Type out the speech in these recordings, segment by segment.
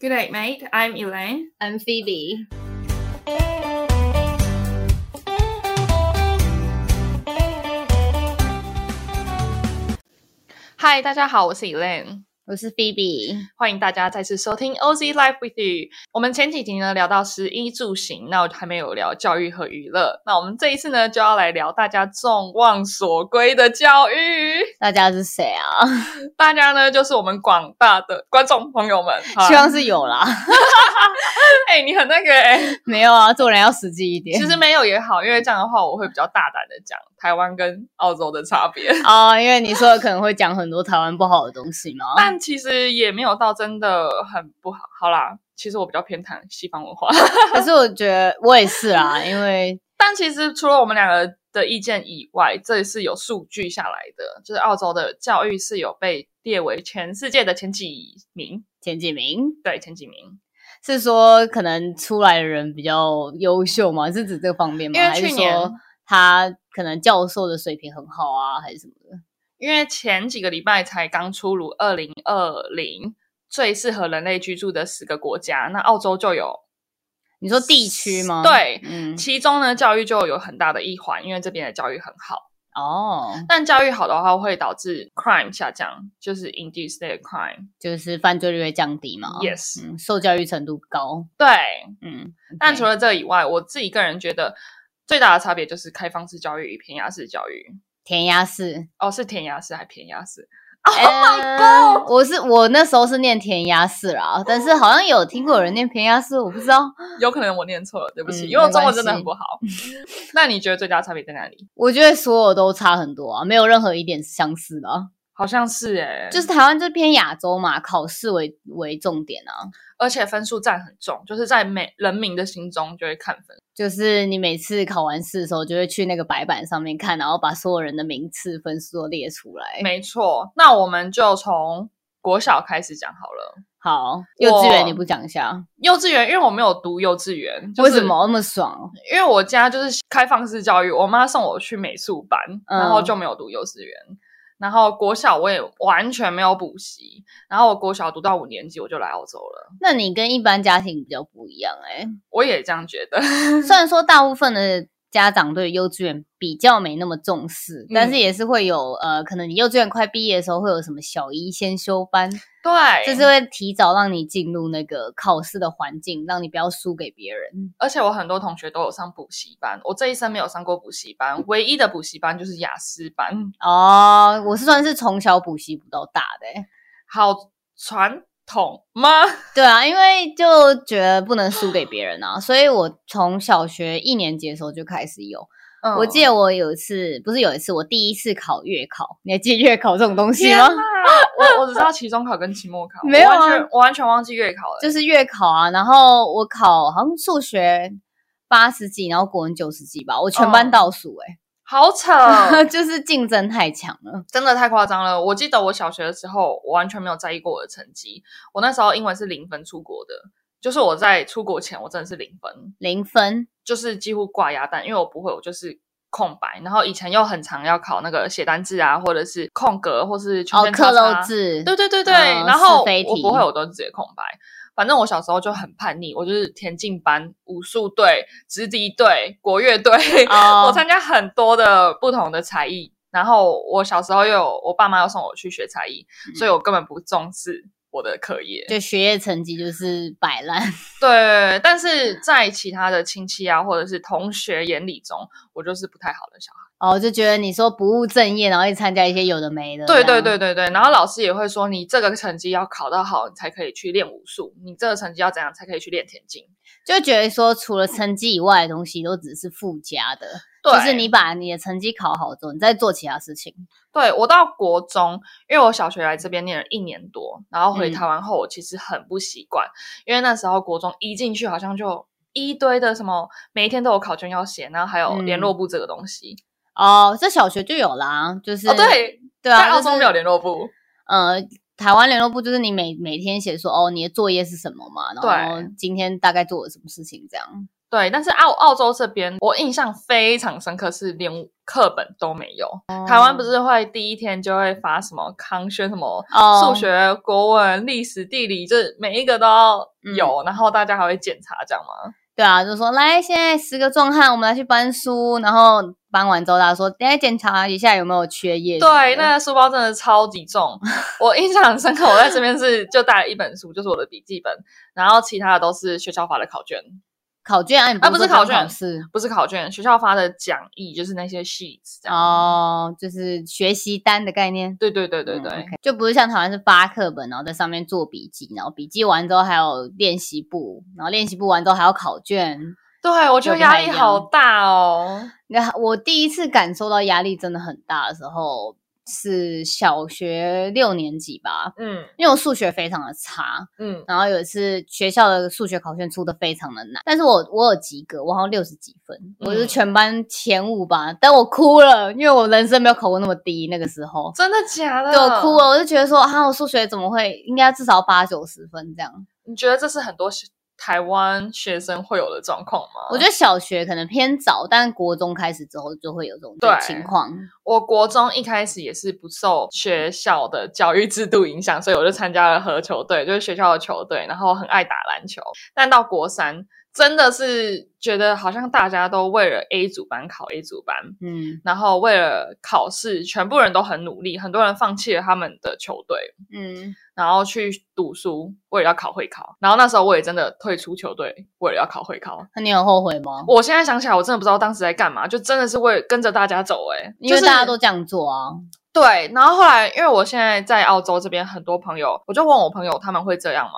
Good day, mate. I'm Elaine. I'm Phoebe. 嗨，大家好，我是 Elaine， 我是 Phoebe。欢迎大家再次收听 OZ Life with You。我们前几集呢聊到食衣住行，那我还没有聊教育和娱乐。那我们这一次呢就要来聊大家众望所归的教育。大家是谁啊？大家呢就是我们广大的观众朋友们，希望是有啦。哎，你很那个哎，没有啊，做人要实际一点。其实没有也好，因为这样的话我会比较大胆的讲台湾跟澳洲的差别啊。因为你说的可能会讲很多台湾不好的东西嘛。但其实也没有到真的很不好。好啦，其实我比较偏袒西方文化。可是我觉得我也是啊，因为 但其实除了我们两个的意见以外，这是有数据下来的，就是澳洲的教育是有被列为全世界的前几名。前几名？对，前几名。是说可能出来的人比较优秀吗？是指这个方面吗？因为去年他可能教授的水平很好啊，还是什么的？因为前几个礼拜才刚出炉二零二零最适合人类居住的十个国家，那澳洲就有。你说地区吗？对，嗯，其中呢教育就有很大的一环，因为这边的教育很好。哦，但教育好的话会导致 crime 下降，就是 induce the crime，就是犯罪率会降低嘛？Yes，受教育程度高。对，嗯。但除了这以外，我自己个人觉得最大的差别就是开放式教育与偏压式教育。填鸭式？哦，是填鸭式还填鸭式？Oh my god！我是我那时候是念填鸭式啦，但是好像有听过有人念填鸭式，我不知道，有可能我念错了，对不起，因为我中文真的很不好。那你觉得最大差别在哪里？我觉得所有都差很多啊，没有任何一点相似的。好像是哎，就是台湾这偏亚洲嘛，考试为为重点啊，而且分数占很重，就是在每人民的心中就会看分，就是你每次考完试的时候，就会去那个白板上面看，然后把所有人的名次分数都列出来。没错，那我们就从国小开始讲好了。好，幼稚园你不讲一下？幼稚园，因为我没有读幼稚园，为什么那么爽？因为我家就是开放式教育，我妈送我去美术班，然后就没有读幼稚园。然后国小我也完全没有补习，然后我国小读到五年级我就来澳洲了。那你跟一般家庭比较不一样哎，我也这样觉得。虽然说大部分的。家长对幼稚园比较没那么重视，但是也是会有呃，可能你幼稚园快毕业的时候会有什么小一先修班，对，就是会提早让你进入那个考试的环境，让你不要输给别人。而且我很多同学都有上补习班，我这一生没有上过补习班，唯一的补习班就是雅思班。哦，我是算是从小补习补到大的，好传。痛吗？对啊，因为就觉得不能输给别人啊，所以我从小学一年级的时候就开始有。我记得我有一次，不是有一次，我第一次考月考，你还记得月考这种东西吗？我我只知道期中考跟期末考，没有啊，我完全忘记月考了。就是月考啊，然后我考好像数学八十几，然后国文九十几吧，我全班倒数哎。好扯，就是竞争太强了，真的太夸张了。我记得我小学的时候，我完全没有在意过我的成绩。我那时候英文是零分出国的，就是我在出国前，我真的是零分，零分就是几乎挂鸭蛋，因为我不会，我就是空白。然后以前又很常要考那个写单字啊，或者是空格，或是圈圈叉叉字，对对对对。然后我不会，我都直接空白。反正我小时候就很叛逆，我就是田径班、武术队、直笛队、国乐队，我参加很多的不同的才艺。然后我小时候又有我爸妈要送我去学才艺，所以我根本不重视。我的课业就学业成绩就是摆烂，对。但是在其他的亲戚啊，或者是同学眼里中，我就是不太好的小孩。哦，就觉得你说不务正业，然后去参加一些有的没的。对对对对对。然后老师也会说，你这个成绩要考到好，你才可以去练武术；你这个成绩要怎样才可以去练田径？就觉得说，除了成绩以外的东西，都只是附加的。就是你把你的成绩考好之后，你再做其他事情。对我到国中，因为我小学来这边念了一年多，然后回台湾后，我其实很不习惯，因为那时候国中一进去，好像就一堆的什么，每一天都有考卷要写，然后还有联络部这个东西。哦，这小学就有啦，就是哦，对对啊，在澳洲没有联络部。呃，台湾联络部就是你每每天写说哦，你的作业是什么嘛，然后今天大概做了什么事情这样。对，但是澳澳洲这边，我印象非常深刻，是连课本都没有。台湾不是会第一天就会发什么康轩什么数学、国文、历史、地理，就是每一个都要有，然后大家还会检查，这样吗？对啊，就说来，现在十个壮汉，我们来去搬书，然后搬完之后，大家说，等下检查一下有没有缺页。对，那个书包真的超级重，我印象很深刻。我在这边是就带了一本书，就是我的笔记本，然后其他的都是学校发的考卷。考卷啊，不是考卷，是不是考卷？学校发的讲义就是那些 sheets 哦，就是学习单的概念。对对对对对，就不是像台湾是发课本，然后在上面做笔记，然后笔记完之后还有练习簿，然后练习簿完之后还有考卷。对，我觉得压力好大哦。那我第一次感受到压力真的很大的时候。是小学六年级吧，嗯，因为我数学非常的差，嗯，然后有一次学校的数学考卷出的非常的难，但是我我有及格，我好像六十几分，我是全班前五吧，但我哭了，因为我人生没有考过那么低，那个时候真的假的？对我哭了，我就觉得说，啊，我数学怎么会应该至少八九十分这样？你觉得这是很多？台湾学生会有的状况吗？我觉得小学可能偏早，但国中开始之后就会有这种情况。我国中一开始也是不受学校的教育制度影响，所以我就参加了合球队，就是学校的球队，然后很爱打篮球。但到国三。真的是觉得好像大家都为了 A 组班考 A 组班，嗯，然后为了考试，全部人都很努力，很多人放弃了他们的球队，嗯，然后去读书，为了要考会考。然后那时候我也真的退出球队，为了要考会考。那你有后悔吗？我现在想起来，我真的不知道当时在干嘛，就真的是为跟着大家走，哎，因为大家都这样做啊。对，然后后来，因为我现在在澳洲这边，很多朋友，我就问我朋友，他们会这样吗？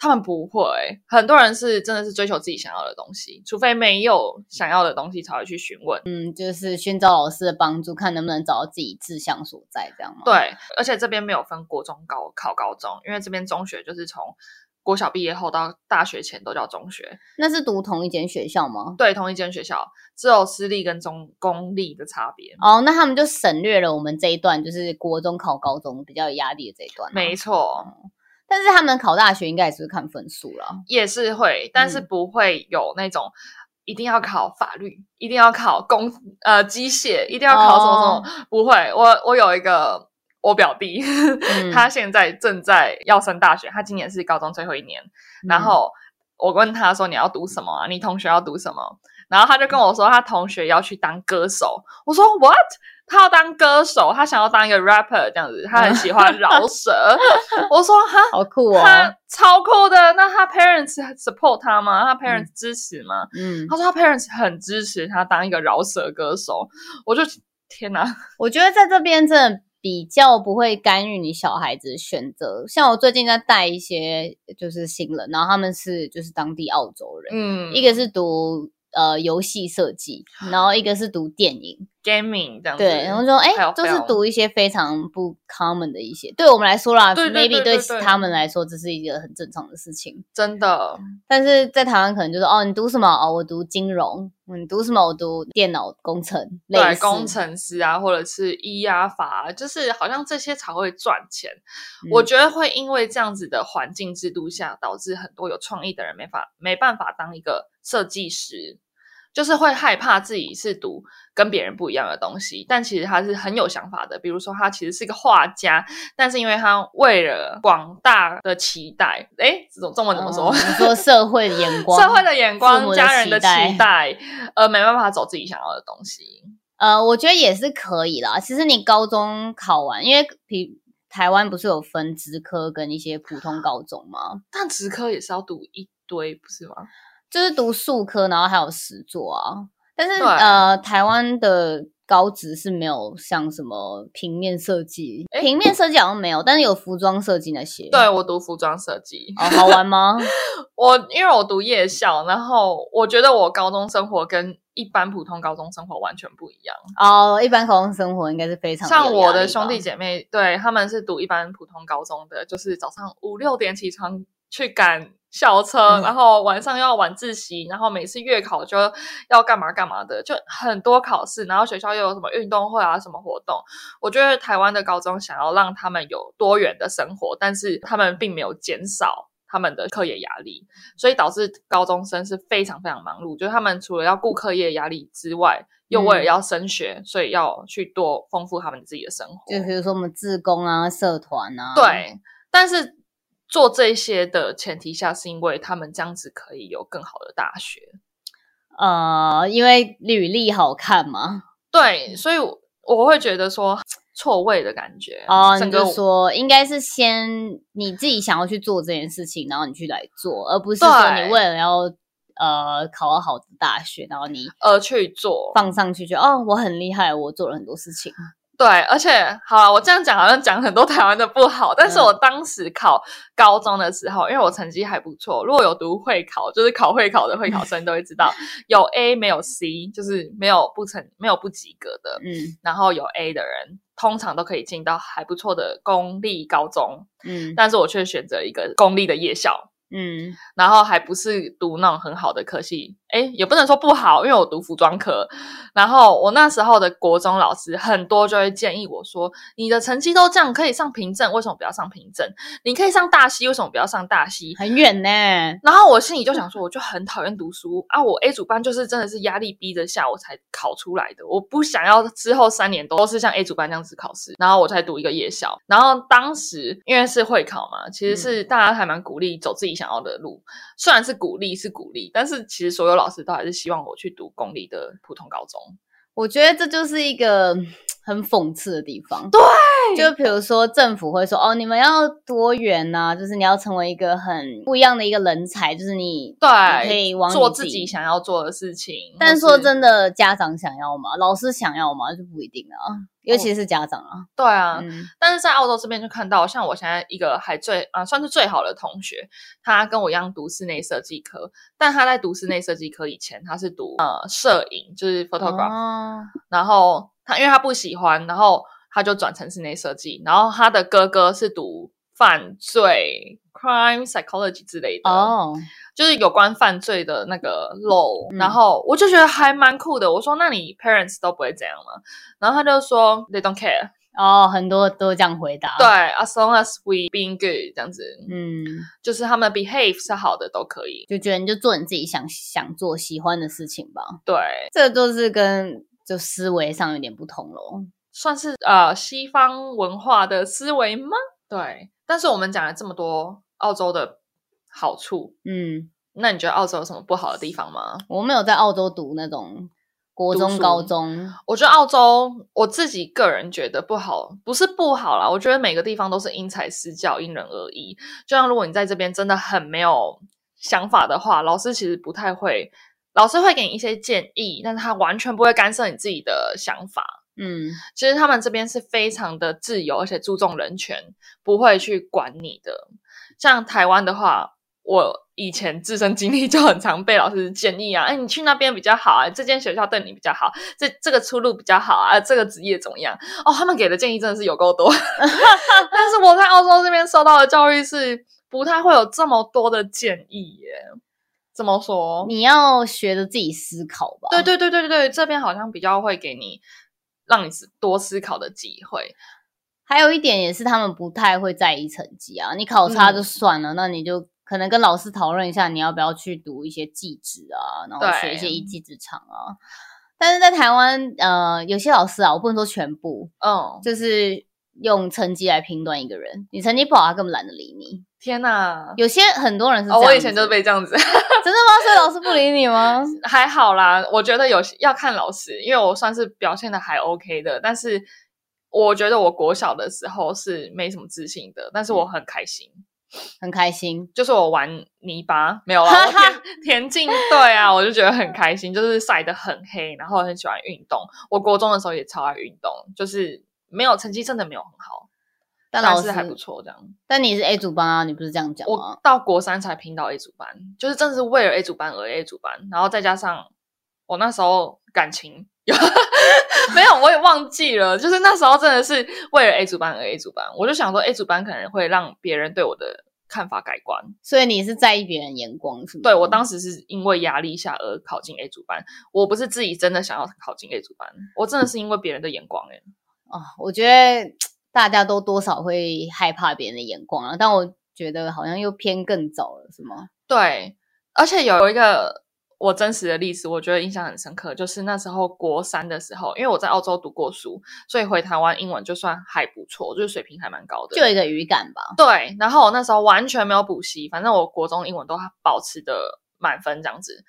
他们不会，很多人是真的是追求自己想要的东西，除非没有想要的东西才会去询问。嗯，就是寻找老师的帮助，看能不能找到自己志向所在，这样吗？对，而且这边没有分国中高考高中，因为这边中学就是从国小毕业后到大学前都叫中学。那是读同一间学校吗？对，同一间学校，只有私立跟中公立的差别。哦，那他们就省略了我们这一段，就是国中考高中比较有压力的这一段。没错。但是他们考大学应该也是看分数了，也是会，但是不会有那种一定要考法律，一定要考工呃机械，一定要考什么什么，不会。我我有一个我表弟，他现在正在要升大学，他今年是高中最后一年，然后我问他说你要读什么啊？你同学要读什么？然后他就跟我说他同学要去当歌手，我说 what？他要当歌手，他想要当一个 rapper 这样子，他很喜欢饶舌。我说哈，好酷哦，他超酷的。那他 parents support 他吗？他 parents 支持吗？嗯，他说他 parents 很支持他当一个饶舌歌手。我就天哪，我觉得在这边真的比较不会干预你小孩子选择。像我最近在带一些就是新人，然后他们是就是当地澳洲人，嗯，一个是读。呃，游戏设计，然后一个是读电影，gaming 这样子，对，然后说，哎，就是读一些非常不 common 的一些，对我们来说啦，maybe 对他们来说这是一个很正常的事情，真的。但是在台湾可能就是，哦，你读什么？哦，我读金融。你读什么？我读电脑工程，对，工程师啊，或者是医啊法，就是好像这些才会赚钱。我觉得会因为这样子的环境制度下，导致很多有创意的人没法没办法当一个设计师。就是会害怕自己是读跟别人不一样的东西，但其实他是很有想法的。比如说，他其实是一个画家，但是因为他为了广大的期待，哎，这种中文怎么说？说社会的眼光，社会的眼光，家人的期待，呃，没办法走自己想要的东西。呃，我觉得也是可以啦。其实你高中考完，因为比台湾不是有分职科跟一些普通高中吗？但职科也是要读一堆，不是吗？就是读数科，然后还有实作啊。但是呃，台湾的高职是没有像什么平面设计，平面设计好像没有，但是有服装设计那些。对我读服装设计，哦，好玩吗？我因为我读夜校，然后我觉得我高中生活跟一般普通高中生活完全不一样。哦，一般高中生活应该是非常像我的兄弟姐妹，对他们是读一般普通高中的，就是早上五六点起床去赶。校车，然后晚上要晚自习，然后每次月考就要干嘛干嘛的，就很多考试，然后学校又有什么运动会啊，什么活动。我觉得台湾的高中想要让他们有多元的生活，但是他们并没有减少他们的课业压力，所以导致高中生是非常非常忙碌。就是他们除了要顾课业压力之外，又为了要升学，所以要去多丰富他们自己的生活。就比如说我们自工啊、社团啊。对，但是做这些的前提下，是因为他们这样子可以有更好的大学。呃，因为履历好看嘛。对，所以我会觉得说。错位的感觉哦，你就说应该是先你自己想要去做这件事情，然后你去来做，而不是说你为了要呃考好的大学，然后你呃去做放上去，就哦我很厉害，我做了很多事情。对，而且好了，我这样讲好像讲很多台湾的不好，但是我当时考高中的时候，因为我成绩还不错，如果有读会考，就是考会考的会考生都会知道，有 A 没有 C，就是没有不成没有不及格的，嗯，然后有 A 的人。通常都可以进到还不错的公立高中，嗯，但是我却选择一个公立的夜校，嗯，然后还不是读那种很好的科系。哎，也不能说不好，因为我读服装科，然后我那时候的国中老师很多就会建议我说：“你的成绩都这样，可以上平证，为什么不要上平证？你可以上大西，为什么不要上大西？很远呢。”然后我心里就想说，我就很讨厌读书啊！我 A 组班就是真的是压力逼着下我才考出来的，我不想要之后三年都是像 A 组班这样子考试，然后我才读一个夜校。然后当时因为是会考嘛，其实是大家还蛮鼓励走自己想要的路，虽然是鼓励是鼓励，但是其实所有。老师都还是希望我去读公立的普通高中，我觉得这就是一个很讽刺的地方。对，就比如说政府会说：“哦，你们要多元呐，就是你要成为一个很不一样的一个人才，就是你对可以往做自己想要做的事情。”但说真的，家长想要吗？老师想要吗？就不一定啊。尤其是家长啊，对啊，但是在澳洲这边就看到，像我现在一个还最啊算是最好的同学，他跟我一样读室内设计科，但他在读室内设计科以前，他是读呃摄影，就是 photograph，然后他因为他不喜欢，然后他就转成室内设计，然后他的哥哥是读犯罪 crime psychology 之类的哦。就是有关犯罪的那个 law，然后我就觉得还蛮酷的。我说：“那你 parents 都不会这样吗？”然后他就说：“They don't care。”哦，很多都这样回答。对，as long as we being good，这样子，嗯，就是他们 behave 是好的都可以。就觉得你就做你自己想想做、喜欢的事情吧。对，这就是跟就思维上有点不同咯，算是呃西方文化的思维吗？对，但是我们讲了这么多澳洲的。好处，嗯，那你觉得澳洲有什么不好的地方吗？我没有在澳洲读那种国中、高中。我觉得澳洲，我自己个人觉得不好，不是不好啦。我觉得每个地方都是因材施教，因人而异。就像如果你在这边真的很没有想法的话，老师其实不太会，老师会给你一些建议，但是他完全不会干涉你自己的想法。嗯，其实他们这边是非常的自由，而且注重人权，不会去管你的。像台湾的话。我以前自身经历就很常被老师建议啊，哎，你去那边比较好啊，这间学校对你比较好，这这个出路比较好啊，这个职业怎么样？哦，他们给的建议真的是有够多，但是我在澳洲这边受到的教育是不太会有这么多的建议耶。怎么说？你要学着自己思考吧。对对对对对，这边好像比较会给你让你多思考的机会。还有一点也是，他们不太会在意成绩啊，你考差就算了，那你就。可能跟老师讨论一下，你要不要去读一些技职啊，然后学一些一技之长啊。但是在台湾，呃，有些老师啊，我不能说全部，嗯，就是用成绩来评断一个人。你成绩不好，他根本懒得理你。天哪，有些很多人是，我以前就是被这样子，真的吗？所以老师不理你吗？还好啦，我觉得有要看老师，因为我算是表现的还 OK 的。但是我觉得我国小的时候是没什么自信的，但是我很开心。很开心，就是我玩泥巴没有了，田径队啊，我就觉得很开心，就是晒得很黑，然后很喜欢运动。我国中的时候也超爱运动，就是没有成绩真的没有很好，但老师还不错这样。但你是 A 组班啊，你不是这样讲吗？我到国三才拼到 A 组班，就是真的是为了 A 组班而 A 组班，然后再加上我那时候感情有 没有，我也忘记了。就是那时候真的是为了 A 组班而 A 组班，我就想说 A 组班可能会让别人对我的看法改观。所以你是在意别人眼光是吗？对我当时是因为压力下而考进 A 组班，我不是自己真的想要考进 A 组班，我真的是因为别人的眼光哎。啊，我觉得大家都多少会害怕别人的眼光啊，但我觉得好像又偏更早了，是吗？对，而且有一个我真实的例子，我觉得印象很深刻，就是那时候国三的时候，因为我在澳洲读过书，所以回台湾英文就算还不错，就是水平还蛮高的，就有一个语感吧。对，然后我那时候完全没有补习，反正我国中英文都保持的满分这样子。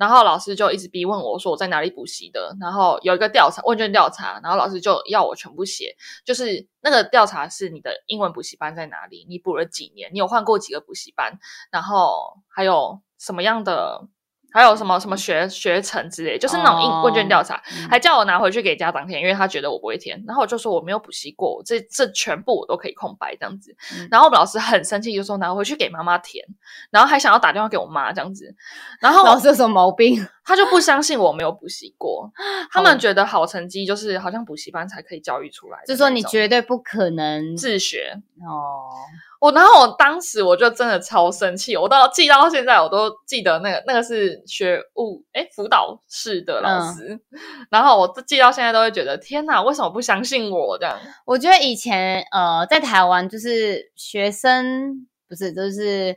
然后老师就一直逼问我说我在哪里补习的，然后有一个调查问卷调查，然后老师就要我全部写，就是那个调查是你的英文补习班在哪里，你补了几年，你有换过几个补习班，然后还有什么样的。还有什么什么学学成之类，就是那种应问卷调查，还叫我拿回去给家长填，因为他觉得我不会填。然后我就说我没有补习过，这这全部我都可以空白这样子。然后我们老师很生气，就说拿回去给妈妈填，然后还想要打电话给我妈这样子。然后老师有什么毛病？他就不相信我没有补习过，他们觉得好成绩就是好像补习班才可以教育出来，就说你绝对不可能自学哦。我然后我当时我就真的超生气，我到记到现在我都记得那个那个是学务哎辅导室的老师，然后我记到现在都会觉得天哪，为什么不相信我这样？我觉得以前呃在台湾就是学生不是就是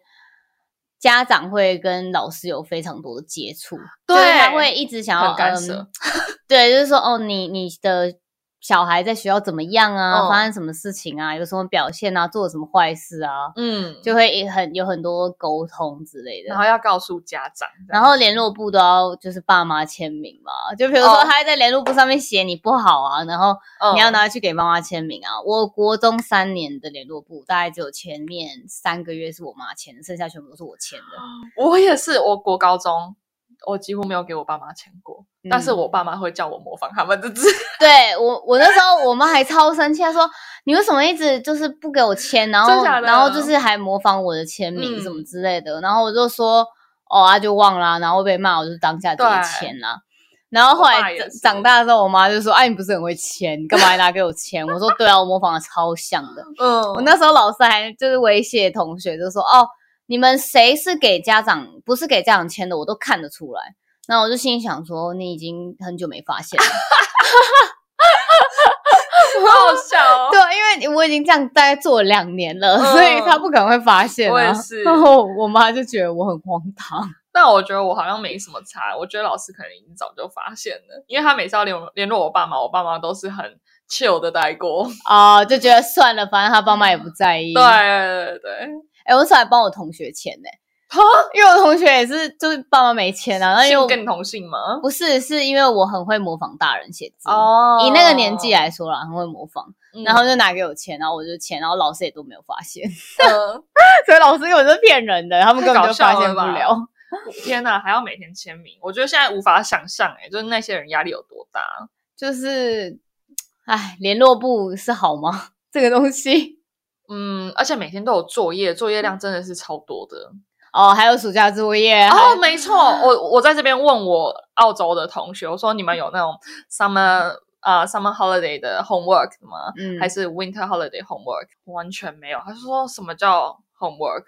家长会跟老师有非常多的接触，对，他会一直想要干涉，对，就是说哦你你的。小孩在学校怎么样啊？发生什么事情啊？有什么表现啊？做了什么坏事啊？嗯，就会很有很多沟通之类的，然后要告诉家长，然后联络部都要就是爸妈签名嘛。就比如说他在联络部上面写你不好啊，然后你要拿去给妈妈签名啊。我国中三年的联络部大概只有前面三个月是我妈签的，剩下全部都是我签的。我也是，我国高中。我几乎没有给我爸妈签过，但是我爸妈会叫我模仿他们的字。对我，我那时候我妈还超生气，她说：“你为什么一直就是不给我签？然后，然后就是还模仿我的签名什么之类的。”然后我就说：“哦啊，就忘了。”然后被骂，我就当下自己签了。然后后来长大的时候，我妈就说：“哎，你不是很会签，你干嘛还拿给我签？”我说：“对啊，我模仿的超像的。”嗯，我那时候老师还就是威胁同学，就说：“哦。”你们谁是给家长，不是给家长签的，我都看得出来。那我就心里想说，你已经很久没发现了，好笑。对，因为我已经这样大概做了两年了，所以他不可能会发现。我也是。然后我妈就觉得我很荒唐。但我觉得我好像没什么差。我觉得老师可能已经早就发现了，因为他每次要联联络我爸妈，我爸妈都是很 chill 的带过。哦，就觉得算了，反正他爸妈也不在意。对对对。哎，我是来帮我同学签呢，哈，因为我同学也是，就是爸妈没签啊。那又跟同姓吗？不是，是因为我很会模仿大人写字哦。以那个年纪来说啦，很会模仿，然后就拿给我签，然后我就签，然后老师也都没有发现。所以老师根本是骗人的，他们根本就发现不了。天哪，还要每天签名，我觉得现在无法想象，哎，就是那些人压力有多大。就是，哎，联络部是好吗？这个东西。嗯，而且每天都有作业，作业量真的是超多的哦。还有暑假作业哦，没错。我我在这边问我澳洲的同学，我说你们有那种 summer 啊 summer holiday 的 homework 吗？嗯，还是 winter holiday homework？完全没有。他说什么叫 homework？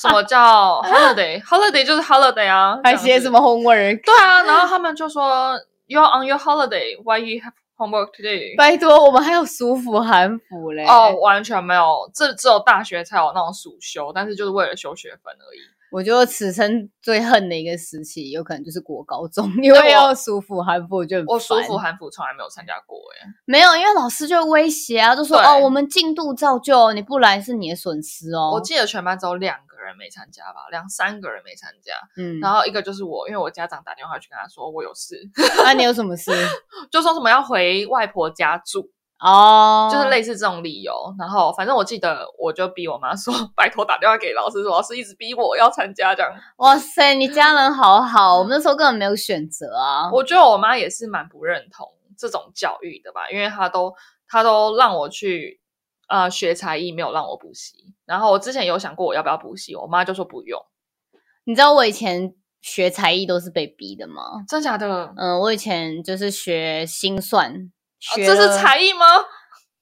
什么叫 holiday？holiday 就是 holiday 啊，还写什么 homework？对啊，然后他们就说 you're on your holiday，why you have Homework today，拜托，我们还有暑服寒服嘞。哦，完全没有，这只有大学才有那种暑修，但是就是为了修学分而已。我觉得此生最恨的一个时期，有可能就是国高中，因为要舒服韩服就我舒服韩服从来没有参加过哎，没有，因为老师就威胁啊，就说哦，我们进度照旧，你不来是你的损失哦。我记得全班只有两个人没参加吧，两三个人没参加，嗯，然后一个就是我，因为我家长打电话去跟他说我有事，那你有什么事？就说什么要回外婆家住。哦，就是类似这种理由，然后反正我记得，我就逼我妈说，拜托打电话给老师，说老师一直逼我要参加这样。哇塞，你家人好好，我们那时候根本没有选择啊。我觉得我妈也是蛮不认同这种教育的吧，因为她都她都让我去呃学才艺，没有让我补习。然后我之前有想过我要不要补习，我妈就说不用。你知道我以前学才艺都是被逼的吗？真假的？嗯，我以前就是学心算。这是才艺吗？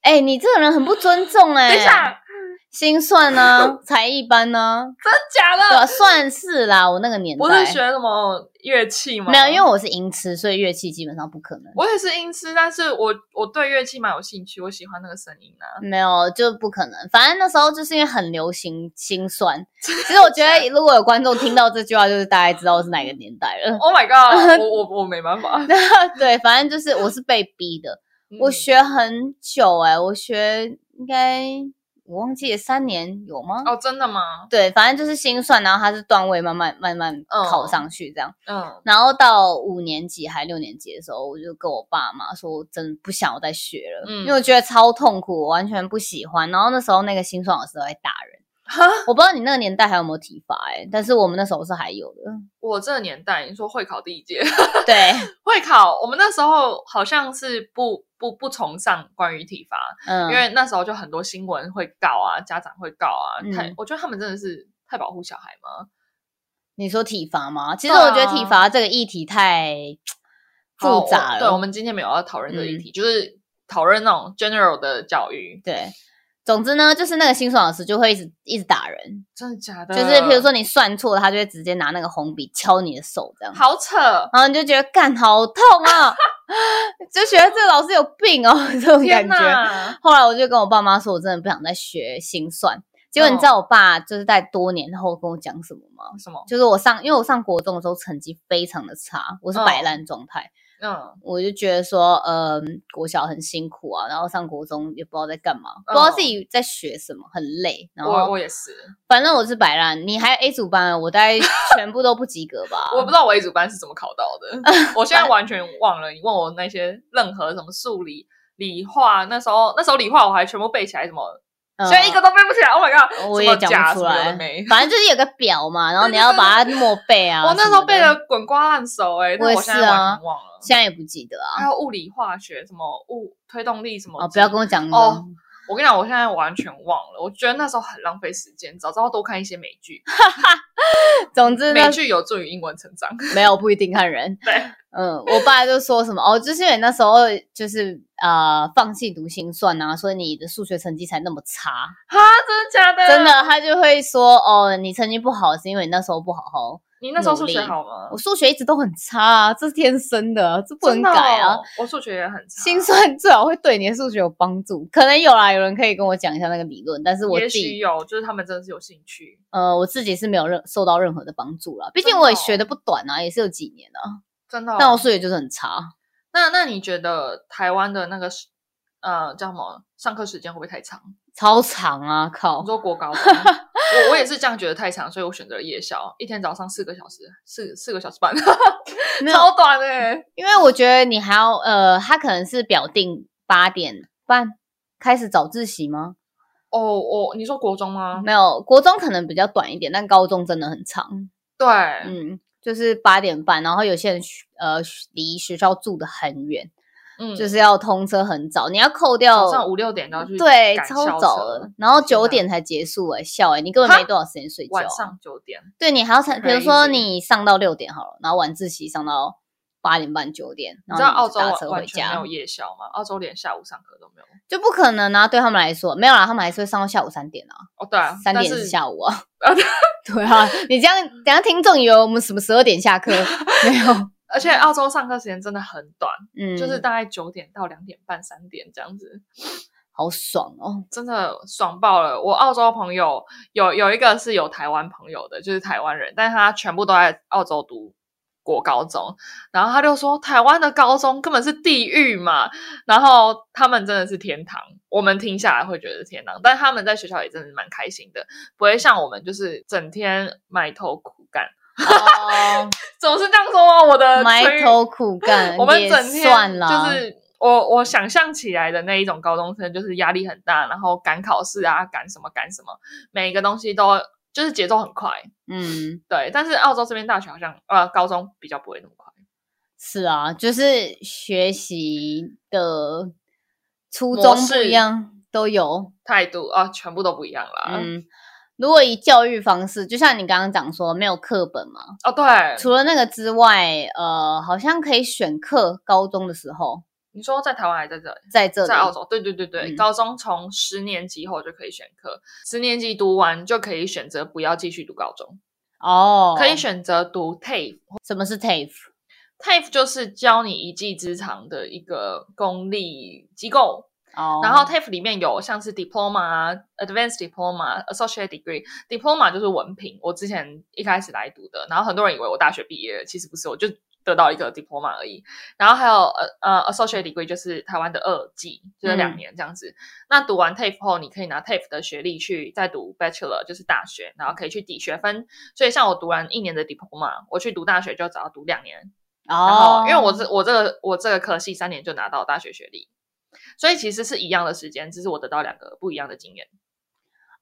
哎，你这个人很不尊重哎！等一下，心算呢，才艺班呢，真假的？对，算是啦。我那个年代不是学什么乐器吗？没有，因为我是音痴，所以乐器基本上不可能。我也是音痴，但是我我对乐器蛮有兴趣，我喜欢那个声音啊。没有，就不可能。反正那时候就是因为很流行心酸。其实我觉得，如果有观众听到这句话，就是大概知道是哪个年代了。Oh my god！我我我没办法。对，反正就是我是被逼的。我学很久哎，我学应该。我忘记了三年有吗？哦，真的吗？对，反正就是心算，然后它是段位慢慢慢慢考上去这样。嗯，然后到五年级还六年级的时候，我就跟我爸妈说，我真的不想我再学了，因为我觉得超痛苦，我完全不喜欢。然后那时候那个心算老师在打人。我不知道你那个年代还有没有体罚哎，但是我们那时候是还有的。我这个年代，你说会考第一届，对，会考，我们那时候好像是不不不崇尚关于体罚，嗯，因为那时候就很多新闻会告啊，家长会告啊，太，我觉得他们真的是太保护小孩吗？你说体罚吗？其实我觉得体罚这个议题太复杂了。对，我们今天没有要讨论这个议题，就是讨论那种 general 的教育，对。总之呢，就是那个心算老师就会一直一直打人，真的假的？就是比如说你算错了，他就会直接拿那个红笔敲你的手，这样好扯。然后你就觉得干好痛啊，就觉得这个老师有病哦，这种感觉。后来我就跟我爸妈说，我真的不想再学心算。结果你知道我爸就是在多年后跟我讲什么吗？什么？就是我上，因为我上国中的时候成绩非常的差，我是摆烂状态。嗯，我就觉得说，嗯，国小很辛苦啊，然后上国中也不知道在干嘛，不知道自己在学什么，很累。然后我我也是，反正我是摆烂。你还 A 组班，我大概 全部都不及格吧？我不知道我 A 组班是怎么考到的，我现在完全忘了。你问我那些任何什么数理、理化，那时候那时候理化我还全部背起来，什么。现在一个都背不起来，Oh my god！我也讲不出来，反正就是有个表嘛，然后你要把它默背啊。我那时候背的滚瓜烂熟，哎，我现在完全忘了，现在也不记得啊。还有物理、化学，什么物推动力什么，哦，不要跟我讲哦。我跟你讲，我现在完全忘了。我觉得那时候很浪费时间，早知道多看一些美剧。总之，美剧有助于英文成长。没有不一定看人。对，嗯，我爸就说什么哦，就是因为那时候就是呃放弃读心算啊，所以你的数学成绩才那么差。哈，真的假的？真的，他就会说哦，你成绩不好是因为你那时候不好好。你那时候数学好吗？我数学一直都很差啊，这是天生的，这不能改啊。我数学也很差。心算最好会对你的数学有帮助，可能有啦，有人可以跟我讲一下那个理论，但是我自己有，就是他们真的是有兴趣。呃，我自己是没有任受到任何的帮助了，毕竟我也学的不短啊，也是有几年啊。真的。但我数学就是很差。那那你觉得台湾的那个呃叫什么上课时间会不会太长？超长啊！靠，你说国高中，我我也是这样觉得太长，所以我选择了夜校，一天早上四个小时，四四个小时半，超短哎！因为我觉得你还要呃，他可能是表定八点半开始早自习吗？哦，我你说国中吗？没有，国中可能比较短一点，但高中真的很长。对，嗯，就是八点半，然后有些人呃离学校住的很远。嗯，就是要通车很早，你要扣掉早上五六点要去，对，超早了，然后九点才结束，哎，笑哎，你根本没多少时间睡觉。晚上九点，对你还要才，比如说你上到六点好了，然后晚自习上到八点半九点，你知道澳洲完全没有夜校吗？澳洲连下午上课都没有，就不可能啊！对他们来说没有啦，他们还是会上到下午三点啊。哦，对啊，三点是下午啊。对啊，你这样等下听众以为我们什么十二点下课 没有？而且澳洲上课时间真的很短，嗯，就是大概九点到两点半、三点这样子，好爽哦，真的爽爆了。我澳洲朋友有有一个是有台湾朋友的，就是台湾人，但是他全部都在澳洲读国高中，然后他就说台湾的高中根本是地狱嘛，然后他们真的是天堂，我们听下来会觉得天堂，但他们在学校也真的蛮开心的，不会像我们就是整天埋头苦干。哦，总是这样说我的埋头苦干，我们整天就是我我想象起来的那一种高中生，就是压力很大，然后赶考试啊，赶什么赶什么，每一个东西都就是节奏很快。嗯，对。但是澳洲这边大学好像呃高中比较不会那么快。是啊，就是学习的初衷不一样，都有态度啊，全部都不一样了。嗯。如果以教育方式，就像你刚刚讲说没有课本嘛？哦，对。除了那个之外，呃，好像可以选课。高中的时候，你说在台湾还在这里？在这里，在澳洲。对对对对，高中从十年级后就可以选课，十年级读完就可以选择不要继续读高中。哦，可以选择读 TAFE。什么是 TAFE？TAFE 就是教你一技之长的一个公立机构。哦，然后 TAFE 里面有像是 Diploma、Advanced Diploma、Associate Degree。Diploma 就是文凭，我之前一开始来读的，然后很多人以为我大学毕业，其实不是，我就。得到一个 diploma 而已，然后还有呃呃 associate degree 就是台湾的二技，就是两年这样子。那读完 TAFE 后，你可以拿 TAFE 的学历去再读 bachelor，就是大学，然后可以去抵学分。所以像我读完一年的 diploma，我去读大学就只要读两年。哦，因为我这我这个我这个科系三年就拿到大学学历，所以其实是一样的时间，只是我得到两个不一样的经验。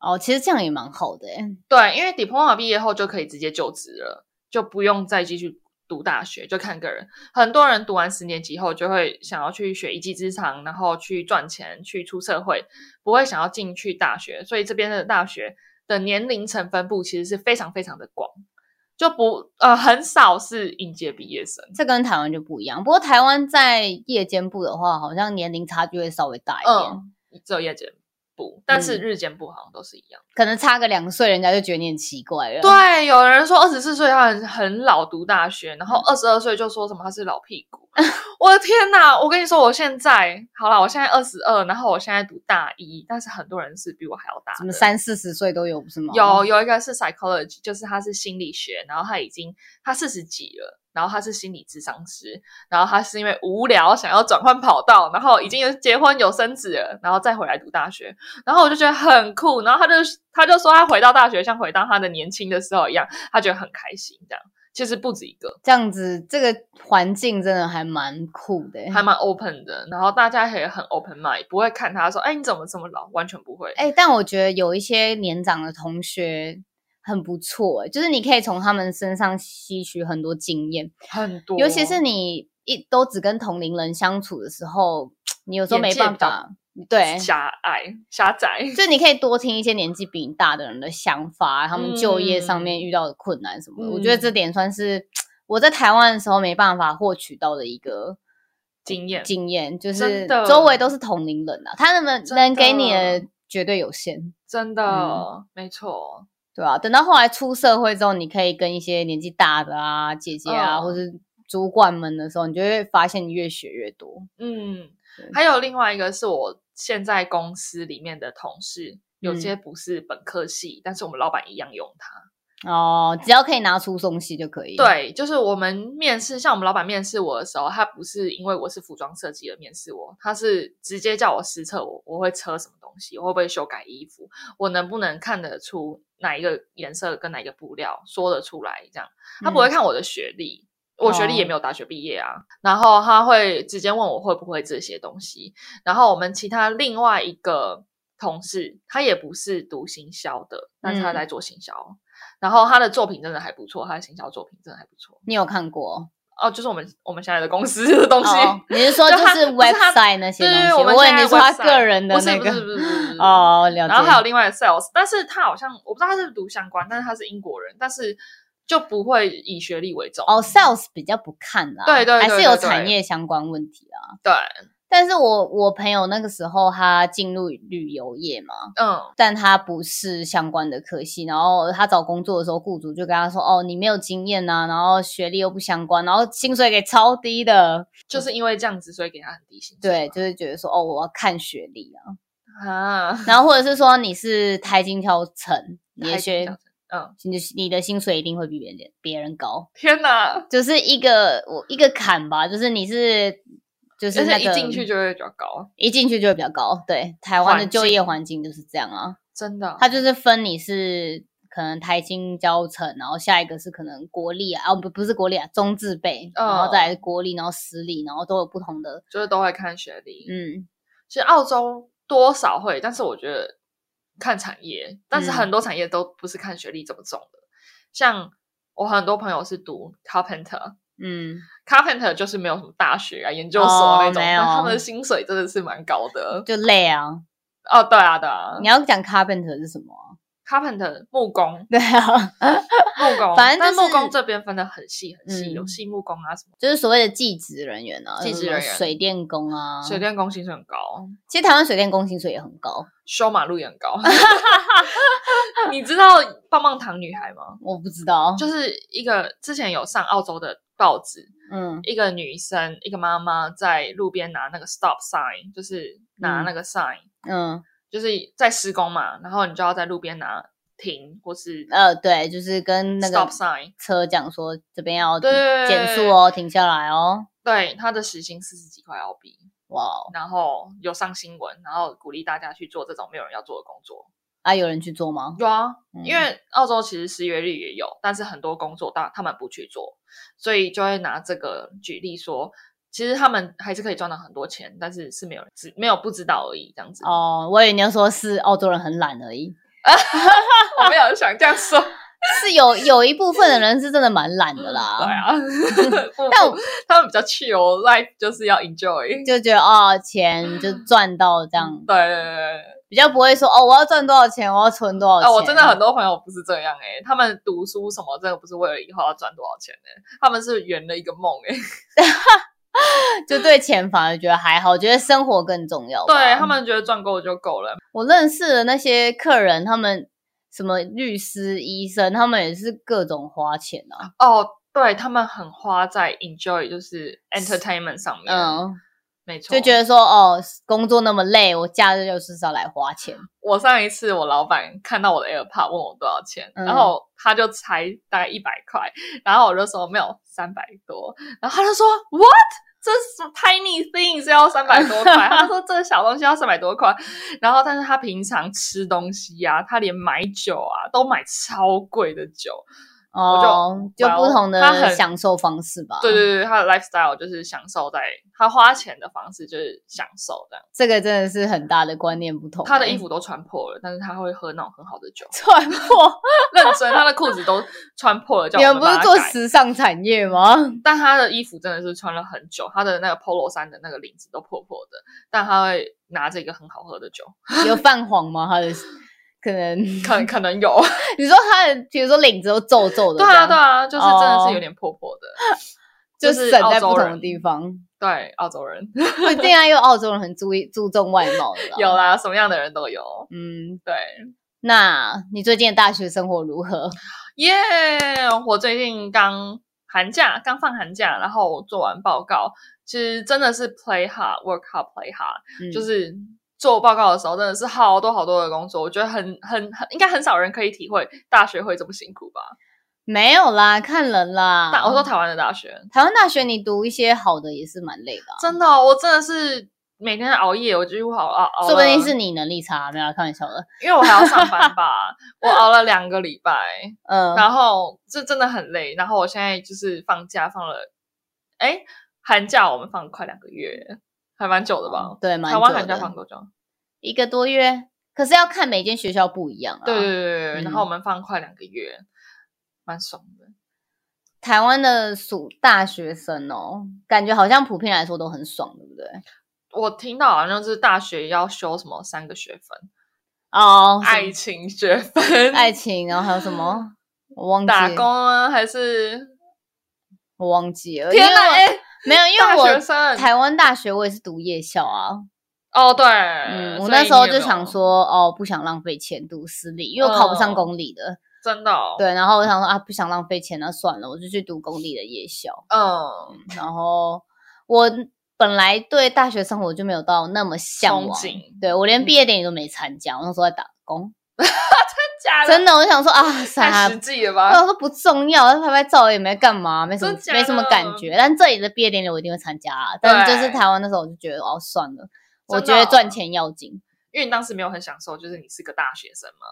哦，其实这样也蛮好的诶。对，因为 diploma 毕业后就可以直接就职了，就不用再继续。读大学就看个人，很多人读完十年级后就会想要去学一技之长，然后去赚钱，去出社会，不会想要进去大学。所以这边的大学的年龄层分布其实是非常非常的广，就不呃很少是应届毕业生。这跟台湾就不一样。不过台湾在夜间部的话，好像年龄差距会稍微大一点，只有夜间。不，但是日间部好像都是一样，可能差个两岁，人家就觉得你很奇怪了。对，有人说二十四岁他很很老读大学，然后二十二岁就说什么他是老屁股。我的天哪！我跟你说，我现在好了，我现在二十二，然后我现在读大一，但是很多人是比我还要大，什么三四十岁都有，不是吗？有有一个是 psychology，就是他是心理学，然后他已经他四十几了。然后他是心理智商师，然后他是因为无聊想要转换跑道，然后已经有结婚有生子了，然后再回来读大学，然后我就觉得很酷，然后他就他就说他回到大学像回到他的年轻的时候一样，他觉得很开心。这样其实不止一个这样子，这个环境真的还蛮酷的，还蛮 open 的，然后大家也很 open mind，不会看他说哎你怎么这么老，完全不会。哎，但我觉得有一些年长的同学。很不错，就是你可以从他们身上吸取很多经验，很多。尤其是你一都只跟同龄人相处的时候，你有时候没办法，对，狭隘、狭窄。就你可以多听一些年纪比你大的人的想法，他们就业上面遇到的困难什么的。我觉得这点算是我在台湾的时候没办法获取到的一个经验。经验就是周围都是同龄人啊，他们能给你的绝对有限，真的没错。对啊，等到后来出社会之后，你可以跟一些年纪大的啊、姐姐啊，或是主管们的时候，你就会发现你越学越多。嗯，还有另外一个是我现在公司里面的同事，有些不是本科系，但是我们老板一样用它。哦，只要可以拿出东西就可以。对，就是我们面试，像我们老板面试我的时候，他不是因为我是服装设计而面试我，他是直接叫我实测我我会测什么东西，我会不会修改衣服，我能不能看得出哪一个颜色跟哪一个布料说得出来，这样他不会看我的学历，我学历也没有大学毕业啊，然后他会直接问我会不会这些东西，然后我们其他另外一个同事，他也不是读行销的，但是他在做行销。然后他的作品真的还不错，他的行销作品真的还不错。你有看过？哦，就是我们我们现在的公司的东西。你是说 就是 website 那些东西？我问你说他个人的那个？不是不是不是 哦，了解。然后还有另外的 sales，但是他好像我不知道他是读相关，但是他是英国人，但是就不会以学历为重。哦，sales 比较不看啦，对对，还是有产业相关问题啊。对。但是我我朋友那个时候他进入旅游业嘛，嗯，但他不是相关的科系，然后他找工作的时候，雇主就跟他说：“哦，你没有经验呐，然后学历又不相关，然后薪水给超低的，就是因为这样子，所以给他很低薪。”对，就是觉得说：“哦，我要看学历啊，啊，然后或者是说你是台金挑城，你的学，嗯，你你的薪水一定会比别人别人高。天哪，就是一个我一个坎吧，就是你是。”就是那个一进去就会比较高，一进去就会比较高。对，台湾的就业环境就是这样啊，真的。它就是分你是可能台新交城，然后下一个是可能国立啊，哦不不是国立啊，中字辈，然后再国立，然后私立，然后都有不同的，就是都会看学历。嗯，其实澳洲多少会，但是我觉得看产业，但是很多产业都不是看学历这么重的。像我很多朋友是读 carpenter。嗯，carpenter 就是没有什么大学啊、研究所那种，但他们的薪水真的是蛮高的，就累啊。哦，对啊，对啊。你要讲 carpenter 是什么？Carpenter 木工，对啊，木工，反正木工这边分的很细很细，有细木工啊什么，就是所谓的技职人员啊，技职人员，水电工啊，水电工薪水很高，其实台湾水电工薪水也很高，修马路也很高。你知道棒棒糖女孩吗？我不知道，就是一个之前有上澳洲的报纸，嗯，一个女生，一个妈妈在路边拿那个 stop sign，就是拿那个 sign，嗯。就是在施工嘛，然后你就要在路边拿停，或是呃，对，就是跟那个 stop sign 车讲说这边要减速哦，停下来哦。对，他的时薪四十几块澳币，哇，然后有上新闻，然后鼓励大家去做这种没有人要做的工作啊。有人去做吗？有啊，因为澳洲其实失业率也有，但是很多工作大他们不去做，所以就会拿这个举例说。其实他们还是可以赚到很多钱，但是是没有人知，没有不知道而已，这样子。哦，我以为你要说是澳洲人很懒而已。我没有想这样说，是有有一部分的人是真的蛮懒的啦。对啊，但他们比较 chill，life 就是要 enjoy，就觉得哦，钱就赚到这样。对对对，比较不会说哦，我要赚多少钱，我要存多少钱。我真的很多朋友不是这样哎，他们读书什么，真的不是为了以后要赚多少钱哎，他们是圆了一个梦哎。就对钱反而觉得还好，觉得生活更重要。对他们觉得赚够就够了。我认识的那些客人，他们什么律师、医生，他们也是各种花钱啊。哦，对他们很花在 enjoy，就是 entertainment 上面。嗯，没错，就觉得说哦，工作那么累，我假日就是要来花钱。我上一次我老板看到我的 AirPod 问我多少钱，然后他就猜大概一百块，然后我就说没有三百多，然后他就说 What？这是 tiny thing 是要三百多块，他说这小东西要三百多块，然后但是他平常吃东西呀，他连买酒啊都买超贵的酒。哦，就不同的享受方式吧。对对对，他的 lifestyle 就是享受在他花钱的方式，就是享受这样。这个真的是很大的观念不同。他的衣服都穿破了，但是他会喝那种很好的酒。穿破？认真，他的裤子都穿破了。你们不是做时尚产业吗？但他的衣服真的是穿了很久，他的那个 polo 衫的那个领子都破破的，但他会拿着一个很好喝的酒。有泛黄吗？他的？可能 可可能有，你说他的，比如说领子都皱皱的，对啊对啊，就是真的是有点破破的，就是省在不同的地方。对，澳洲人，对啊，因为澳洲人很注意注重外貌的，有啦，什么样的人都有。嗯，对。那你最近的大学生活如何？耶，我最近刚寒假刚放寒假，然后做完报告，其实真的是 play hard work hard play hard，就是。做报告的时候真的是好多好多的工作，我觉得很很很应该很少人可以体会大学会这么辛苦吧？没有啦，看人啦。大我说台湾的大学，台湾大学你读一些好的也是蛮累的。真的，我真的是每天熬夜，我几乎熬熬。说不定是你能力差，没有开玩笑的。因为我还要上班吧，我熬了两个礼拜，嗯，然后这真的很累。然后我现在就是放假放了，哎，寒假我们放快两个月。还蛮久的吧？对，台湾寒假放多久？一个多月。可是要看每间学校不一样啊。对对对对然后我们放快两个月，蛮爽的。台湾的暑大学生哦，感觉好像普遍来说都很爽，对不对？我听到好像是大学要修什么三个学分哦，爱情学分，爱情，然后还有什么？我忘记打工啊，还是我忘记了？天哪！哎。没有，因为我台湾大学我也是读夜校啊。哦，对，嗯，我那时候就想说，哦，不想浪费钱读私立，因为我考不上公立的。真的。哦对，然后我想说啊，不想浪费钱，那算了，我就去读公立的夜校。嗯，然后我本来对大学生活就没有到那么向往，对我连毕业典礼都没参加，我那时候在打工。真的，我想说啊，太实际了吧？我说不重要，拍拍照也没干嘛，没什么，没什么感觉。但这里的毕业典礼我一定会参加啊。但就是台湾那时候，我就觉得哦，算了，我觉得赚钱要紧。因为你当时没有很享受，就是你是个大学生嘛，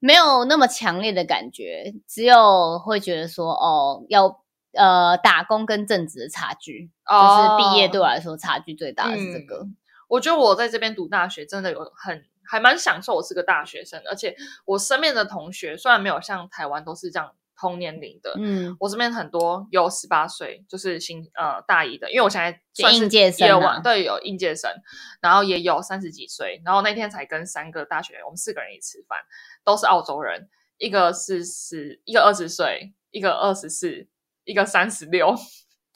没有那么强烈的感觉，只有会觉得说哦，要呃打工跟正职的差距，就是毕业对我来说差距最大的是这个。我觉得我在这边读大学真的有很。还蛮享受，我是个大学生，而且我身边的同学虽然没有像台湾都是这样同年龄的。嗯，我身边很多有十八岁，就是新呃大一的，因为我现在算是应届生，对，有应届生，然后也有三十几岁，然后那天才跟三个大学，我们四个人一起吃饭，都是澳洲人，一个是十，一个二十岁，一个二十四，一个三十六。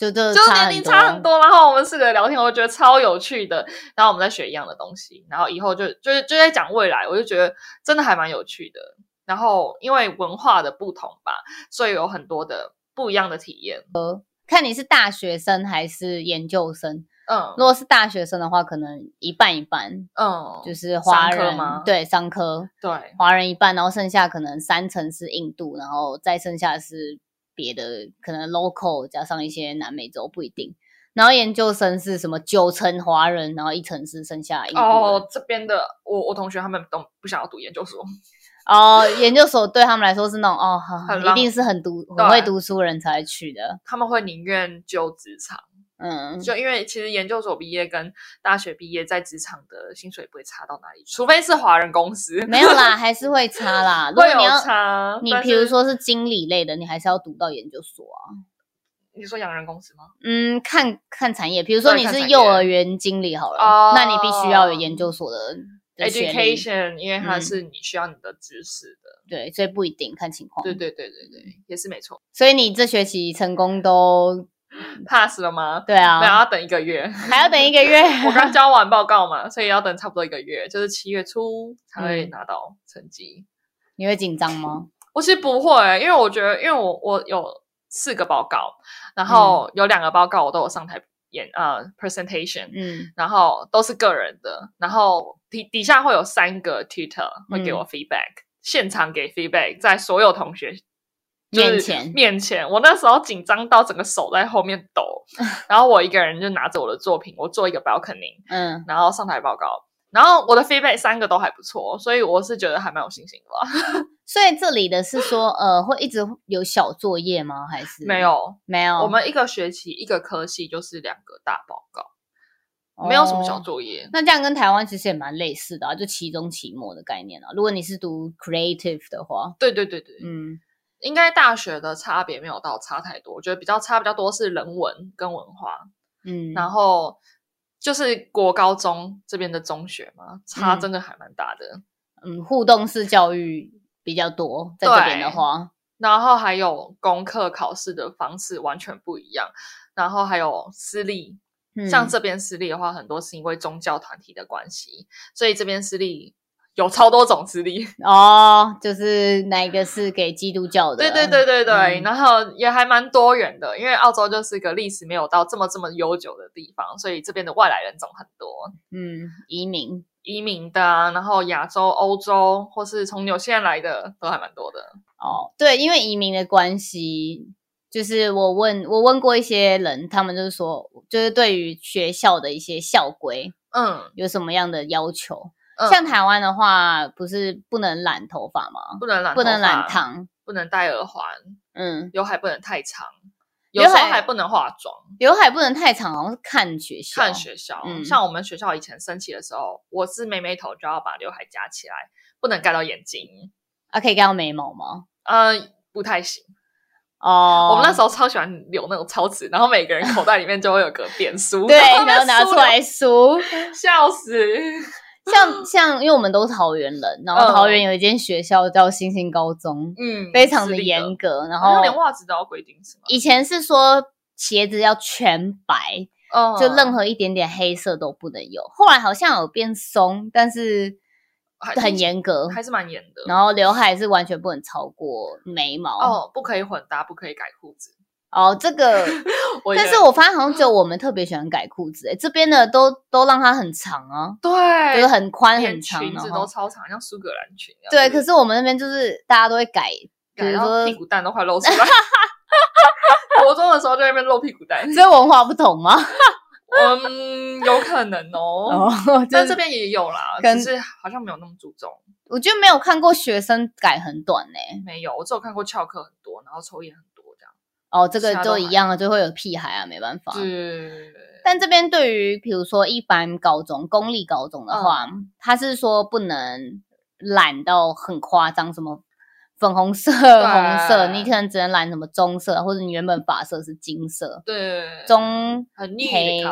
就就就年龄差很多，然后我们四个聊天，我觉得超有趣的。然后我们在学一样的东西，然后以后就就是就在讲未来，我就觉得真的还蛮有趣的。然后因为文化的不同吧，所以有很多的不一样的体验。呃，看你是大学生还是研究生。嗯，如果是大学生的话，可能一半一半。嗯，就是华人对商科对华人一半，然后剩下可能三成是印度，然后再剩下是。别的可能 local 加上一些南美洲不一定，然后研究生是什么九成华人，然后一层是剩下哦这边的我我同学他们都不想要读研究所哦，研究所对他们来说是那种哦，一定是很读很会读书人才去的，他们会宁愿就职场。嗯，就因为其实研究所毕业跟大学毕业在职场的薪水不会差到哪里，除非是华人公司，没有啦，还是会差啦。会有差。你比如说是经理类的，你还是要读到研究所啊。你说洋人公司吗？嗯，看看产业，比如说你是幼儿园经理好了，那你必须要有研究所的 education，因为它是你需要你的知识的。对，所以不一定看情况。对对对对对，也是没错。所以你这学期成功都。pass 了吗？对啊，没有要等一个月，还要等一个月。我刚交完报告嘛，所以要等差不多一个月，就是七月初才会拿到成绩。你会紧张吗？我其实不会，因为我觉得，因为我我有四个报告，然后有两个报告我都有上台演呃 presentation，嗯，然后都是个人的，然后底底下会有三个 tutor 会给我 feedback，现场给 feedback，在所有同学。面前面前，我那时候紧张到整个手在后面抖，然后我一个人就拿着我的作品，我做一个 balcony，嗯，然后上台报告，然后我的 feedback 三个都还不错，所以我是觉得还蛮有信心的吧。所以这里的是说，呃，会一直有小作业吗？还是没有没有？我们一个学期一个科系就是两个大报告，没有什么小作业。那这样跟台湾其实也蛮类似的啊，就期中期末的概念啊。如果你是读 creative 的话，对对对对，嗯。应该大学的差别没有到差太多，我觉得比较差比较多是人文跟文化，嗯，然后就是国高中这边的中学嘛，差真的还蛮大的，嗯，互动式教育比较多在这边的话，然后还有功课考试的方式完全不一样，然后还有私立，像这边私立的话，很多是因为宗教团体的关系，所以这边私立。有超多种之力 哦，就是哪个是给基督教的？对对对对对，然后也还蛮多元的，因为澳洲就是一个历史没有到这么这么悠久的地方，所以这边的外来人种很多。嗯，移民移民的，然后亚洲、欧洲或是从纽西兰来的都还蛮多的。哦，对，因为移民的关系，就是我问我问过一些人，他们就是说，就是对于学校的一些校规，嗯，有什么样的要求？像台湾的话，不是不能染头发吗？不能染，不能染烫，不能戴耳环，嗯，刘海不能太长，刘海还不能化妆，刘海不能太长，好像是看学校，看学校。嗯，像我们学校以前升旗的时候，我是妹妹头就要把刘海夹起来，不能盖到眼睛。啊，可以盖到眉毛吗？呃，不太行。哦，我们那时候超喜欢留那种超直，然后每个人口袋里面就会有个 扁书，对，然后拿出来梳，笑死。像像，因为我们都是桃园人，然后桃园有一间学校叫星星高中，嗯，非常的严格，然后连袜子都要规定是吗？以前是说鞋子要全白，哦就任何一点点黑色都不能有。后来好像有变松，但是很严格，还是蛮严的。然后刘海是完全不能超过眉毛，哦，不可以混搭，不可以改裤子。哦，这个，但是我发现好像只有我们特别喜欢改裤子，哎，这边的都都让它很长啊，对，就是很宽很长，裙子都超长，像苏格兰裙一样。对，可是我们那边就是大家都会改，比如说屁股蛋都快露出来。国中的时候在那边露屁股蛋，这文化不同吗？嗯，有可能哦，但这边也有啦，可是好像没有那么注重。我就没有看过学生改很短呢，没有，我只有看过翘课很多，然后抽烟很。哦，这个都一样啊，就会有屁孩啊，没办法。嗯。但这边对于比如说一般高中、公立高中的话，他是说不能染到很夸张，什么粉红色、红色，你可能只能染什么棕色，或者你原本发色是金色，对，棕很黑，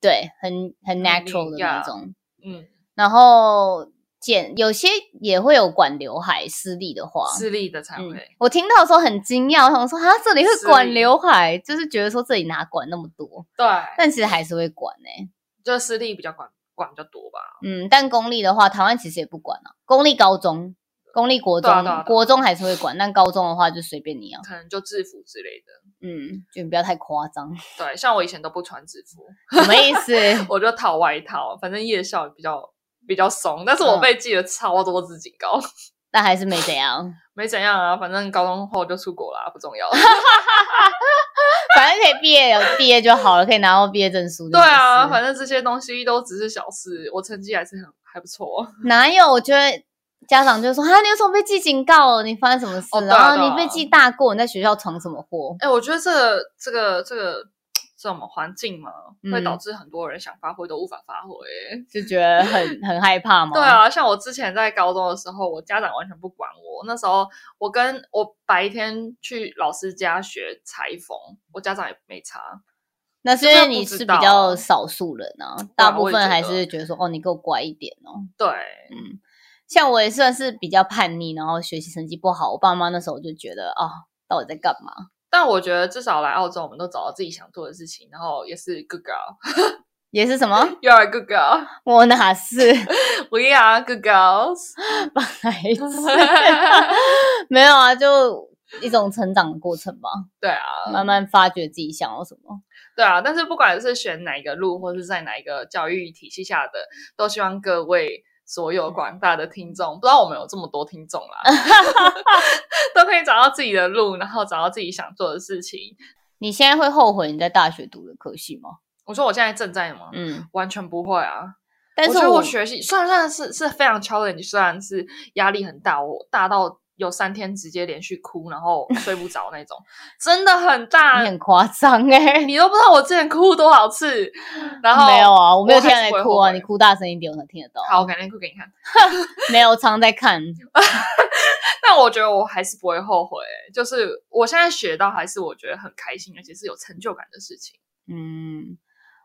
对，很很 natural 的那种，嗯，然后。剪有些也会有管刘海，私立的话，私立的才会。我听到的时候很惊讶，我想说啊，这里会管刘海，就是觉得说这里哪管那么多？对，但其实还是会管呢，就私立比较管管比较多吧。嗯，但公立的话，台湾其实也不管啊。公立高中、公立国中、国中还是会管，但高中的话就随便你啊，可能就制服之类的。嗯，就不要太夸张。对，像我以前都不穿制服，什么意思？我就套外套，反正夜校比较。比较怂，但是我被记了超多次警告，但还是没怎样，没怎样啊，反正高中后就出国了，不重要，反正可以毕业，毕业就好了，可以拿到毕业证书。对啊，反正这些东西都只是小事，我成绩还是很还不错。哪有？我觉得家长就说啊，你有什么被记警告？你发生什么事？然后你被记大过，你在学校闯什么祸？哎，我觉得这个这个这个。这么环境嘛，会导致很多人想发挥都无法发挥，就觉得很 很害怕吗？对啊，像我之前在高中的时候，我家长完全不管我。那时候我跟我白天去老师家学裁缝，我家长也没查。那是因为你是比较少数人啊，大部分还是觉得说哦，你给我乖一点哦。对，嗯，像我也算是比较叛逆，然后学习成绩不好，我爸妈那时候就觉得啊，到底在干嘛？但我觉得至少来澳洲，我们都找到自己想做的事情，然后也是 good girl，也是什么？You are good girl，我哪是？We are good girls，没有啊，就一种成长的过程吧。对啊，慢慢发掘自己想要什么。对啊，但是不管是选哪一个路，或是在哪一个教育体系下的，都希望各位。所有广大的听众，不知道我们有这么多听众啦，都可以找到自己的路，然后找到自己想做的事情。你现在会后悔你在大学读的科系吗？我说我现在正在吗？嗯，完全不会啊。但是我学习虽然算是是非常 challenge，虽然是压力很大，我大到。有三天直接连续哭，然后睡不着那种，真的很大，你很夸张哎，你都不知道我之前哭多少次。然后没有啊，我没有听你哭啊，你哭大声一点，我能听得到。好，我改天哭给你看。没有，常在看。但我觉得我还是不会后悔，就是我现在学到还是我觉得很开心，而且是有成就感的事情。嗯，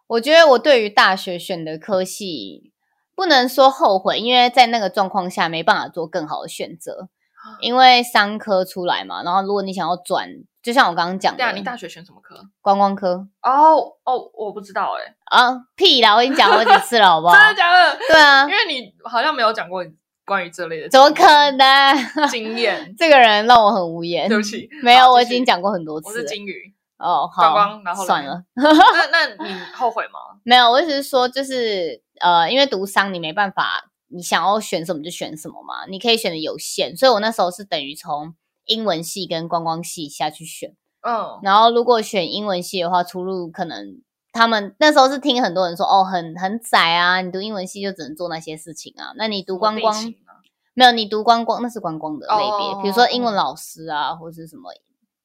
我觉得我对于大学选的科系不能说后悔，因为在那个状况下没办法做更好的选择。因为商科出来嘛，然后如果你想要转，就像我刚刚讲的，你大学选什么科？观光科。哦哦，我不知道哎。啊屁啦！我已经讲过几次了，好不好？真的假的？对啊，因为你好像没有讲过关于这类的。怎么可能？经验？这个人让我很无言。对不起，没有，我已经讲过很多次。我是金鱼。哦，好。观光，然后算了。那那你后悔吗？没有，我只是说，就是呃，因为读商你没办法。你想要选什么就选什么嘛，你可以选的有限，所以我那时候是等于从英文系跟观光系下去选，嗯，然后如果选英文系的话，出路可能他们那时候是听很多人说，哦，很很窄啊，你读英文系就只能做那些事情啊，那你读观光没有，你读观光那是观光的类别，比如说英文老师啊，或是什么，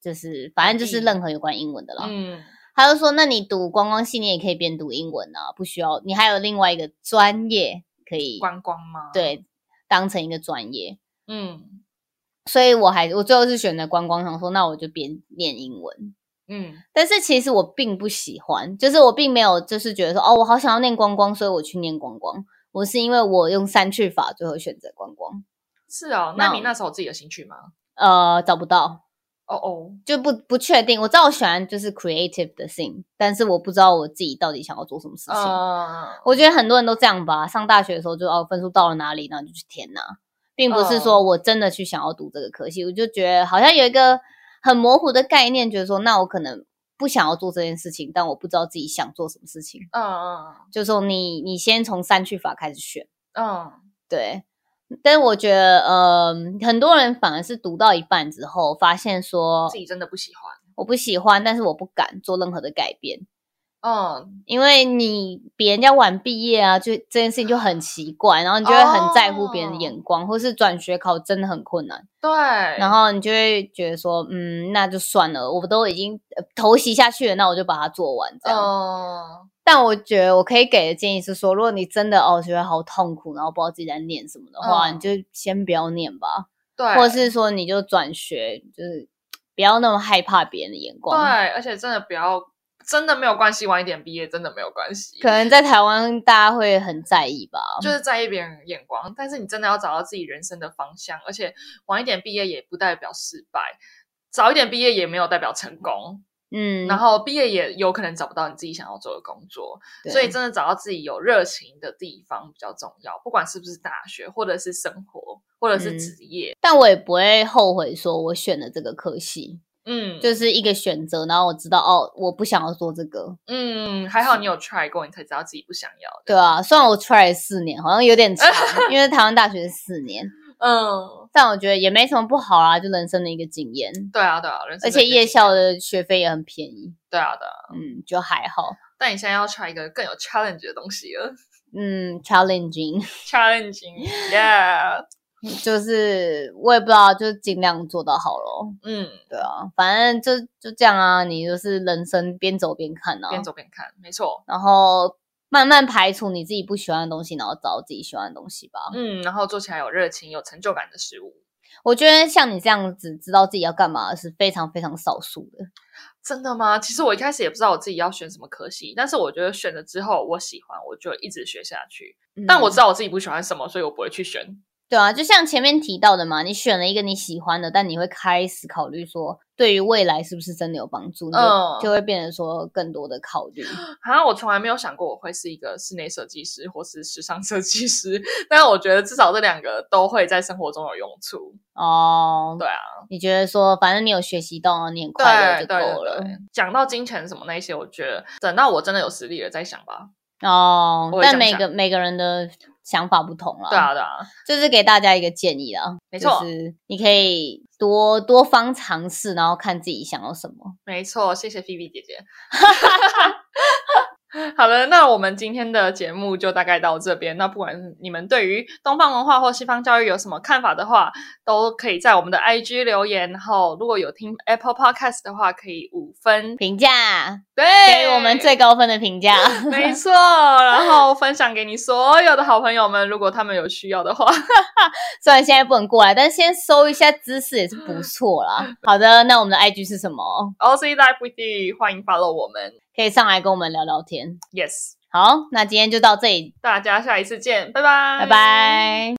就是反正就是任何有关英文的啦，嗯，他就说，那你读观光系，你也可以边读英文啊，不需要，你还有另外一个专业。可以观光吗？对，当成一个专业，嗯，所以我还我最后是选择观光，想说那我就边念英文，嗯，但是其实我并不喜欢，就是我并没有就是觉得说哦，我好想要念观光，所以我去念观光。我是因为我用三去法，最后选择观光。是哦，那你那时候有自己的兴趣吗？呃，找不到。哦哦，就不不确定。我知道我喜欢就是 creative 的 thing，但是我不知道我自己到底想要做什么事情。我觉得很多人都这样吧。上大学的时候就哦，分数到了哪里，然后就去填呐，并不是说我真的去想要读这个科系。我就觉得好像有一个很模糊的概念，觉得说那我可能不想要做这件事情，但我不知道自己想做什么事情。嗯嗯，就说你你先从三去法开始选。嗯，对。但是我觉得，呃，很多人反而是读到一半之后，发现说自己真的不喜欢，我不喜欢，但是我不敢做任何的改变。嗯，因为你比人家晚毕业啊，就这件事情就很奇怪，然后你就会很在乎别人的眼光，或是转学考真的很困难。对，然后你就会觉得说，嗯，那就算了，我都已经投袭下去了，那我就把它做完这样。但我觉得我可以给的建议是说，如果你真的哦觉得好痛苦，然后不知道自己在念什么的话，你就先不要念吧。对对，或者是说你就转学，就是不要那么害怕别人的眼光。对，而且真的不要，真的没有关系，晚一点毕业真的没有关系。可能在台湾大家会很在意吧，就是在意别人眼光，但是你真的要找到自己人生的方向，而且晚一点毕业也不代表失败，早一点毕业也没有代表成功。嗯，然后毕业也有可能找不到你自己想要做的工作，所以真的找到自己有热情的地方比较重要。不管是不是大学，或者是生活，或者是职业，但我也不会后悔说我选了这个科系。嗯，就是一个选择，然后我知道哦，我不想要做这个。嗯，还好你有 try 过，你才知道自己不想要。对啊，虽然我 try 四年，好像有点长，因为台湾大学是四年。嗯，但我觉得也没什么不好啊，就人生的一个经验。对啊，对啊，而且夜校的学费也很便宜。对啊，对啊，嗯，就还好。但你现在要 try 一个更有 challenge 的东西了。嗯，challenging，challenging，yeah，就是我也不知道，就尽量做到好咯。嗯，对啊，反正就就这样啊，你就是人生边走边看啊，边走边看，没错。然后。慢慢排除你自己不喜欢的东西，然后找自己喜欢的东西吧。嗯，然后做起来有热情、有成就感的事物。我觉得像你这样子知道自己要干嘛是非常非常少数的。真的吗？其实我一开始也不知道我自己要选什么科系，但是我觉得选了之后我喜欢，我就一直学下去。但我知道我自己不喜欢什么，所以我不会去选。对啊，就像前面提到的嘛，你选了一个你喜欢的，但你会开始考虑说，对于未来是不是真的有帮助，就就会变成说更多的考虑。好像我从来没有想过我会是一个室内设计师或是时尚设计师，但是我觉得至少这两个都会在生活中有用处。哦，对啊，你觉得说，反正你有学习到，你很快乐就够了。讲到金钱什么那些，我觉得等到我真的有实力了再想吧。哦，但每个每个人的。想法不同了，对啊，对啊，就是给大家一个建议了，没错，你可以多多方尝试，然后看自己想要什么。没错，谢谢菲菲姐姐。好了，那我们今天的节目就大概到这边。那不管你们对于东方文化或西方教育有什么看法的话，都可以在我们的 IG 留言。然后如果有听 Apple Podcast 的话，可以五分评价，对，给我们最高分的评价。没错，然后分享给你所有的好朋友们，如果他们有需要的话。虽然现在不能过来，但是先搜一下知识也是不错啦。好的，那我们的 IG 是什么？OC Life with you，欢迎 follow 我们。可以上来跟我们聊聊天。Yes，好，那今天就到这里，大家下一次见，拜拜，拜拜。